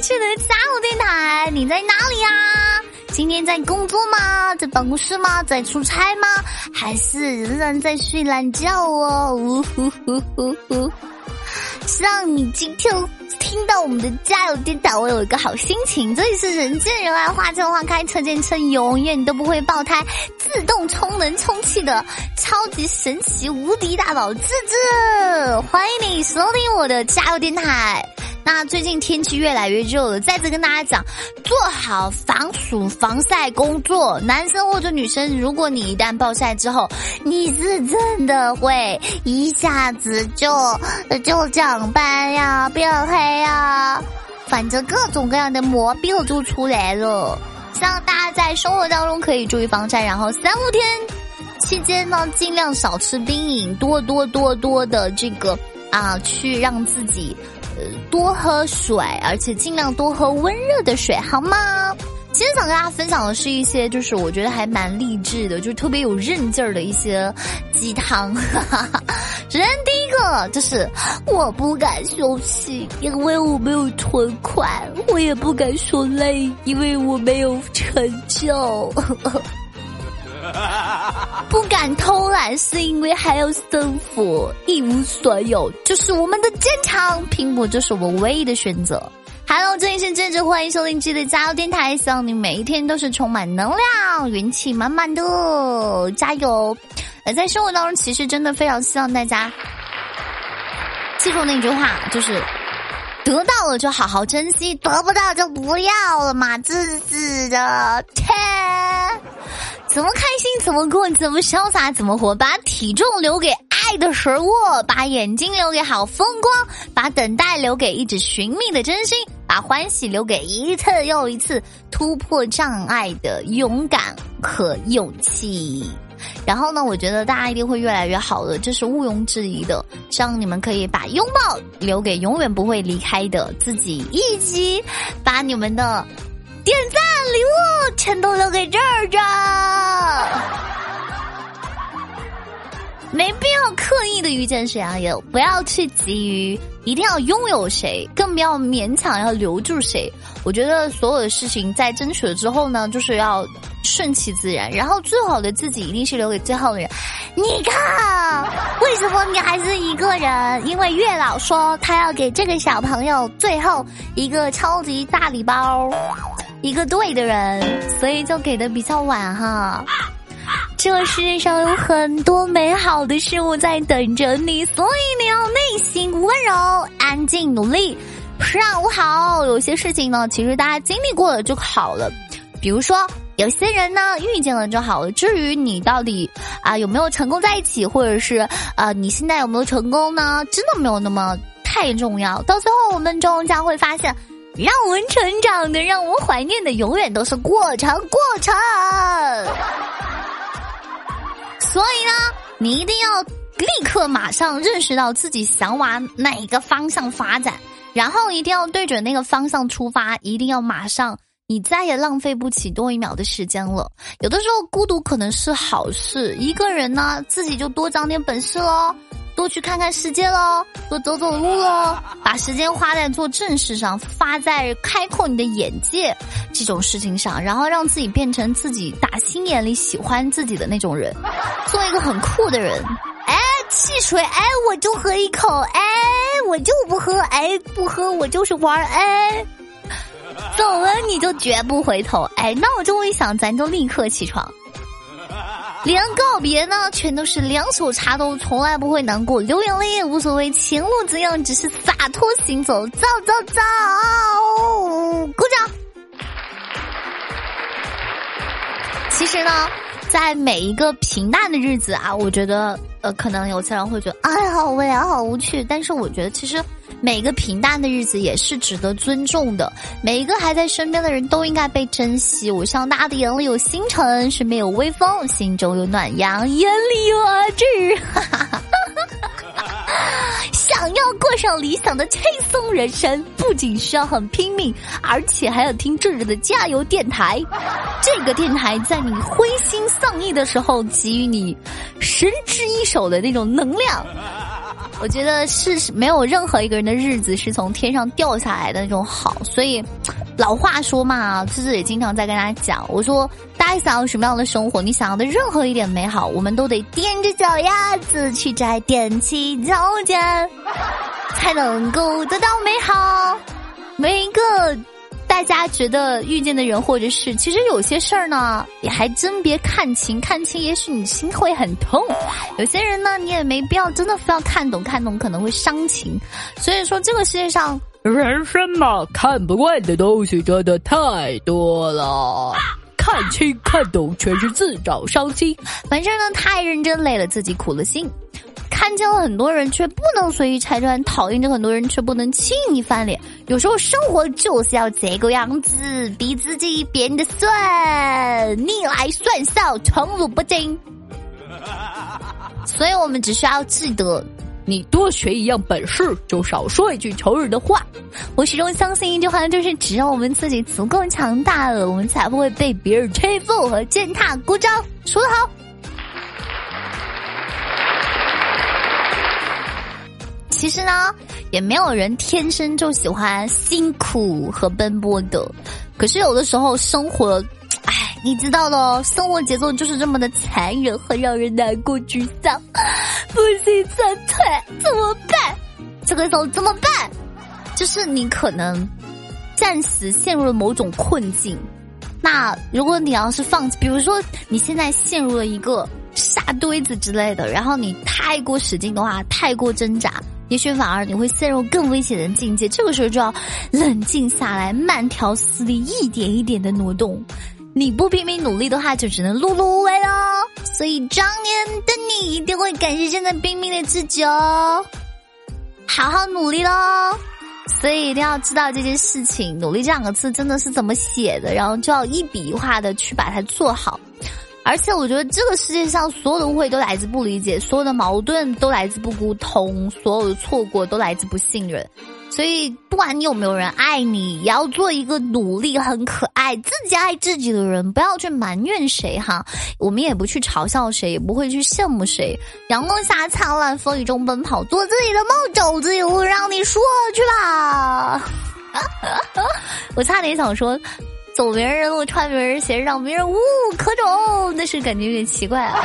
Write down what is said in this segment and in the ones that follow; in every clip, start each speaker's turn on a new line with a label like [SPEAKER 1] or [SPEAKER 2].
[SPEAKER 1] 去的加油电台，你在哪里呀？今天在工作吗？在办公室吗？在出差吗？还是仍然在睡懒觉哦？呜呼呼呼呼！希望你今天听到我们的加油电台，我有一个好心情。这里是人见人爱、花见花开、车见车永远都不会爆胎、自动充能充气的超级神奇无敌大宝智智，欢迎你收听我的加油电台。那最近天气越来越热了，再次跟大家讲，做好防暑防晒工作。男生或者女生，如果你一旦暴晒之后，你是真的会一下子就就长斑呀、变黑呀，反正各种各样的毛病就出来了。希望大家在生活当中可以注意防晒，然后三五天期间呢，尽量少吃冰饮，多多多多的这个啊，去让自己。多喝水，而且尽量多喝温热的水，好吗？今天想跟大家分享的是一些，就是我觉得还蛮励志的，就特别有韧劲儿的一些鸡汤。首先第一个就是我不敢休息，因为我没有存款；我也不敢说累，因为我没有成就。敢偷懒，是因为还要生活，一无所有就是我们的坚强。拼搏就是我唯一的选择。Hello，这里是智智，欢迎收听智的加油电台，希望你每一天都是充满能量、元气满满的，加油！呃，在生活当中，其实真的非常希望大家记住那句话，就是得到了就好好珍惜，得不到就不要了嘛，自私的天。怎么开心怎么过，怎么潇洒怎么活，把体重留给爱的食物，把眼睛留给好风光，把等待留给一直寻觅的真心，把欢喜留给一次又一次突破障碍的勇敢和勇气。然后呢，我觉得大家一定会越来越好的，这是毋庸置疑的。希望你们可以把拥抱留给永远不会离开的自己，以及把你们的。点赞、全都留给这儿着，没必要刻意的遇见谁啊，也不要去急于一定要拥有谁，更不要勉强要留住谁。我觉得所有的事情在争取了之后呢，就是要顺其自然，然后最好的自己一定是留给最后的人。你看，为什么你还是一个人？因为月老说他要给这个小朋友最后一个超级大礼包。一个对的人，所以就给的比较晚哈。这世界上有很多美好的事物在等着你，所以你要内心温柔、安静、努力，上午好。有些事情呢，其实大家经历过了就好了。比如说，有些人呢遇见了就好了。至于你到底啊有没有成功在一起，或者是啊你现在有没有成功呢？真的没有那么太重要。到最后，我们终将会发现。让我们成长的，让我们怀念的，永远都是过程，过程。所以呢，你一定要立刻马上认识到自己想往哪个方向发展，然后一定要对准那个方向出发，一定要马上，你再也浪费不起多一秒的时间了。有的时候孤独可能是好事，一个人呢，自己就多长点本事喽。多去看看世界喽，多走走路喽，把时间花在做正事上，花在开阔你的眼界这种事情上，然后让自己变成自己打心眼里喜欢自己的那种人，做一个很酷的人。哎，汽水，哎，我就喝一口，哎，我就不喝，哎，不喝我就是玩，哎，走了你就绝不回头，哎，那我就会想，咱就立刻起床。连告别呢，全都是两手插兜，从来不会难过，流眼泪也无所谓，前路怎样，只是洒脱行走，走走走，鼓掌。其实呢，在每一个平淡的日子啊，我觉得，呃，可能有些人会觉得，哎，好无聊，好无趣，但是我觉得，其实。每个平淡的日子也是值得尊重的，每一个还在身边的人都应该被珍惜。我希望大家的眼里有星辰，身边有微风，心中有暖阳，眼里有阿志。想要过上理想的轻松人生，不仅需要很拼命，而且还要听智智的加油电台。这个电台在你灰心丧意的时候，给予你神之一手的那种能量。我觉得是没有任何一个人的日子是从天上掉下来的那种好，所以老话说嘛，芝芝也经常在跟大家讲，我说大家想要什么样的生活，你想要的任何一点美好，我们都得踮着脚丫子去摘，踮起脚尖，才能够得到美好。每一个。大家觉得遇见的人或者是，其实有些事儿呢，也还真别看清，看清也许你心会很痛。有些人呢，你也没必要真的非要看懂，看懂可能会伤情。所以说，这个世界上
[SPEAKER 2] 人生嘛，看不惯的东西真的太多了，看清看懂全是自找伤心。
[SPEAKER 1] 反正呢，太认真累了，自己苦了心。看见了很多人，却不能随意拆穿；讨厌着很多人，却不能轻易翻脸。有时候生活就是要这个样子，逼自己变得顺，逆来顺受，宠辱不惊。所以我们只需要记得，
[SPEAKER 2] 你多学一样本事，就少说一句仇人的话。
[SPEAKER 1] 我始终相信一句话，就是只要我们自己足够强大了，我们才不会被别人欺负和践踏。鼓掌，说得好。其实呢，也没有人天生就喜欢辛苦和奔波的。可是有的时候生活，哎，你知道的哦，生活节奏就是这么的残忍，和让人难过、沮丧，不行撤退，怎么办？这个时候怎么办？就是你可能暂时陷入了某种困境。那如果你要是放弃，比如说你现在陷入了一个沙堆子之类的，然后你太过使劲的话，太过挣扎。也许反而你会陷入更危险的境界，这个时候就要冷静下来，慢条斯理，一点一点的挪动。你不拼命努力的话，就只能碌碌无为喽。所以，当年的你一定会感谢现在拼命的自己哦，好好努力喽。所以一定要知道这件事情，努力这两个字真的是怎么写的，然后就要一笔一画的去把它做好。而且我觉得这个世界上所有的误会都来自不理解，所有的矛盾都来自不沟通，所有的错过都来自不信任。所以不管你有没有人爱你，也要做一个努力、很可爱、自己爱自己的人，不要去埋怨谁哈。我们也不去嘲笑谁，也不会去羡慕谁。阳光下灿烂，风雨中奔跑，做自己的梦，走自己路，让你说去吧。我差点想说。走别人的路，穿别人鞋，让别人无可走，那是感觉有点奇怪啊。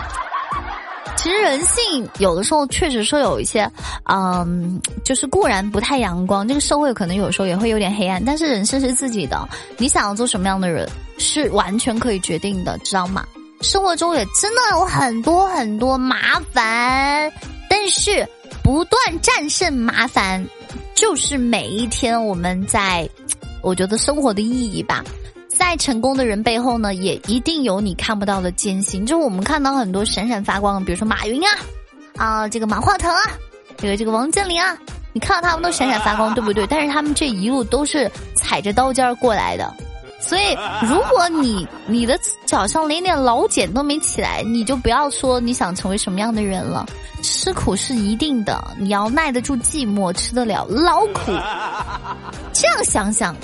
[SPEAKER 1] 其实人性有的时候确实说有一些，嗯，就是固然不太阳光，这个社会可能有时候也会有点黑暗，但是人生是自己的，你想要做什么样的人是完全可以决定的，知道吗？生活中也真的有很多很多麻烦，但是不断战胜麻烦，就是每一天我们在。我觉得生活的意义吧，在成功的人背后呢，也一定有你看不到的艰辛。就是我们看到很多闪闪发光，比如说马云啊，啊，这个马化腾啊，这个这个王健林啊，你看到他们都闪闪发光，对不对？但是他们这一路都是踩着刀尖过来的。所以，如果你你的脚上连点老茧都没起来，你就不要说你想成为什么样的人了。吃苦是一定的，你要耐得住寂寞，吃得了劳苦。这样想想。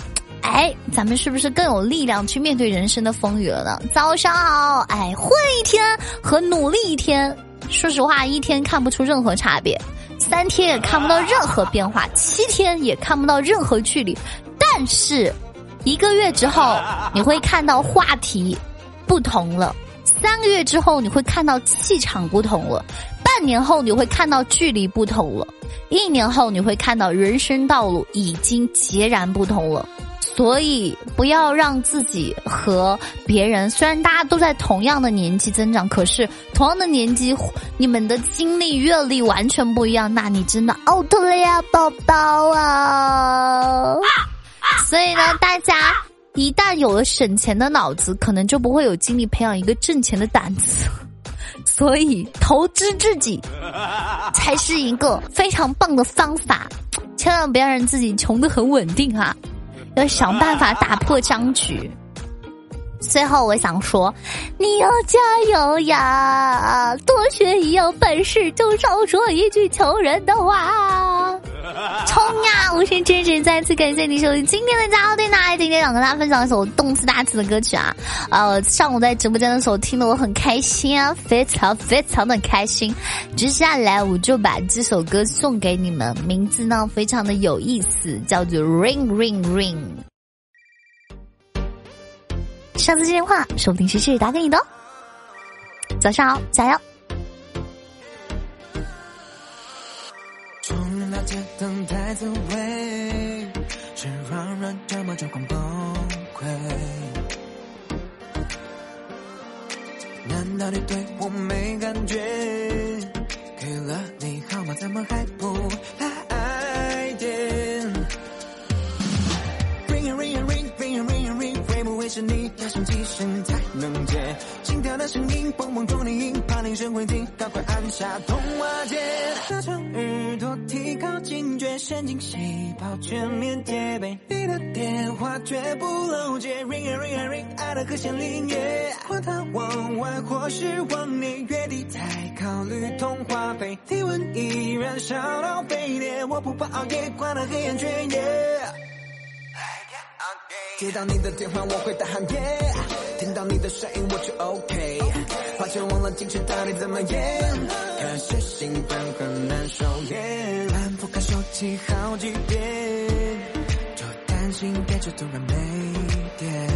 [SPEAKER 1] 哎，咱们是不是更有力量去面对人生的风雨了呢？早上好，哎，混一天和努力一天，说实话，一天看不出任何差别，三天也看不到任何变化，七天也看不到任何距离，但是一个月之后，你会看到话题不同了；三个月之后，你会看到气场不同了；半年后，你会看到距离不同了；一年后，你会看到人生道路已经截然不同了。所以不要让自己和别人，虽然大家都在同样的年纪增长，可是同样的年纪，你们的经历阅历完全不一样，那你真的 out 了呀，宝宝啊！所以呢，大家一旦有了省钱的脑子，可能就不会有精力培养一个挣钱的胆子。所以投资自己才是一个非常棒的方法，千万不要让自己穷的很稳定啊！要想办法打破僵局。最后，我想说，你要加油呀！多学一样本事，就少说一句求人的话。
[SPEAKER 3] 冲呀！无限支持，再次感谢你收听今天的加油电台。今天想跟大家分享一首动次大次的歌曲啊！呃，上午在直播间的时候听得我很开心啊，非常非常的开心。接下来我就把这首歌送给你们，名字呢非常的有意思，叫做 Ring Ring Ring。上次接电话，说不定是谁打给你的。早上好，加油！街灯太走位，是让人这么就快崩溃。难道你对我没感觉？给了你号码，怎么还不来电？Ring ring ring ring ring ring，会不会是你要响几声才能接？心跳的声音，蹦蹦撞铃，怕铃声会停，赶快按下通话键。拉长耳朵，提高警觉，神经细胞全面戒备。你的电话绝不漏接，ring a ring a ring，爱的和弦铃耶。管他往外或是往内，月底再考虑通话费。体温依然烧到沸点，我不怕熬夜，关了黑眼圈耶。接到你的电话，我会大喊耶！听到你的声音，我就 OK。抱歉，忘了矜持到底怎么演？可是兴奋很难收敛，反复看手机好几遍，就担心电池突然没电。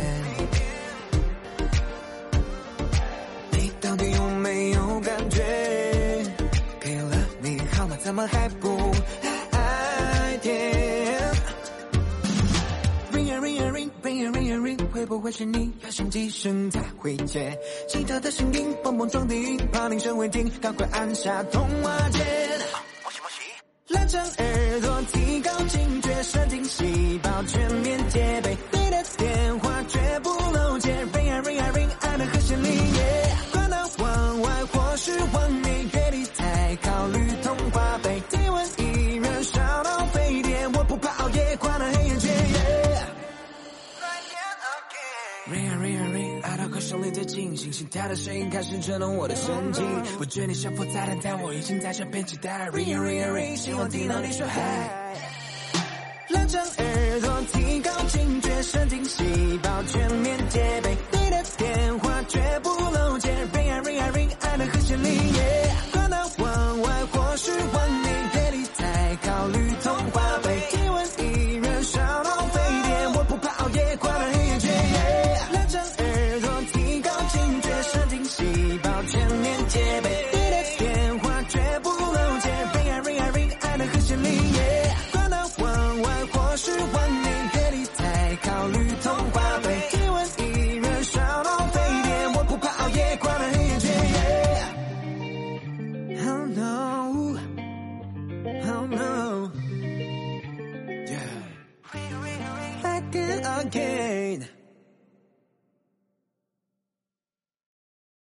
[SPEAKER 3] 你到底有没有感觉？给了你号码，怎么还不会不会是你要响几声才会接？其他的声音蹦蹦撞地，怕铃声未停，赶快按下通话键。莫西莫西，拉长耳朵，提高警觉，神经细胞全面戒备。你的电话爱到歌声里在进行，心跳的声音开始震动我的神经。不觉你是否在等待，我已经在这边期待。Ring ring ring，希望听到你说嗨。拉长耳朵，提高警觉，神经细胞全